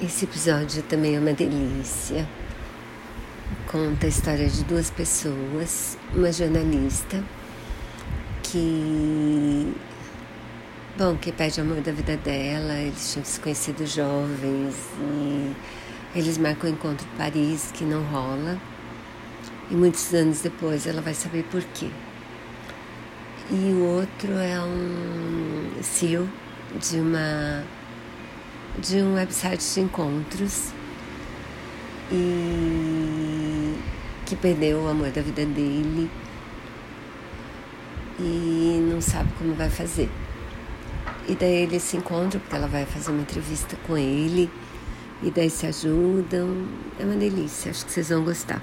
Esse episódio também é uma delícia. Conta a história de duas pessoas, uma jornalista que bom, que pede amor da vida dela, eles tinham se conhecido jovens e eles marcam o encontro em Paris que não rola. E muitos anos depois ela vai saber por quê. E o outro é um CEO de uma de um website de encontros e que perdeu o amor da vida dele e não sabe como vai fazer. E daí eles se encontram porque ela vai fazer uma entrevista com ele e daí se ajudam. É uma delícia, acho que vocês vão gostar.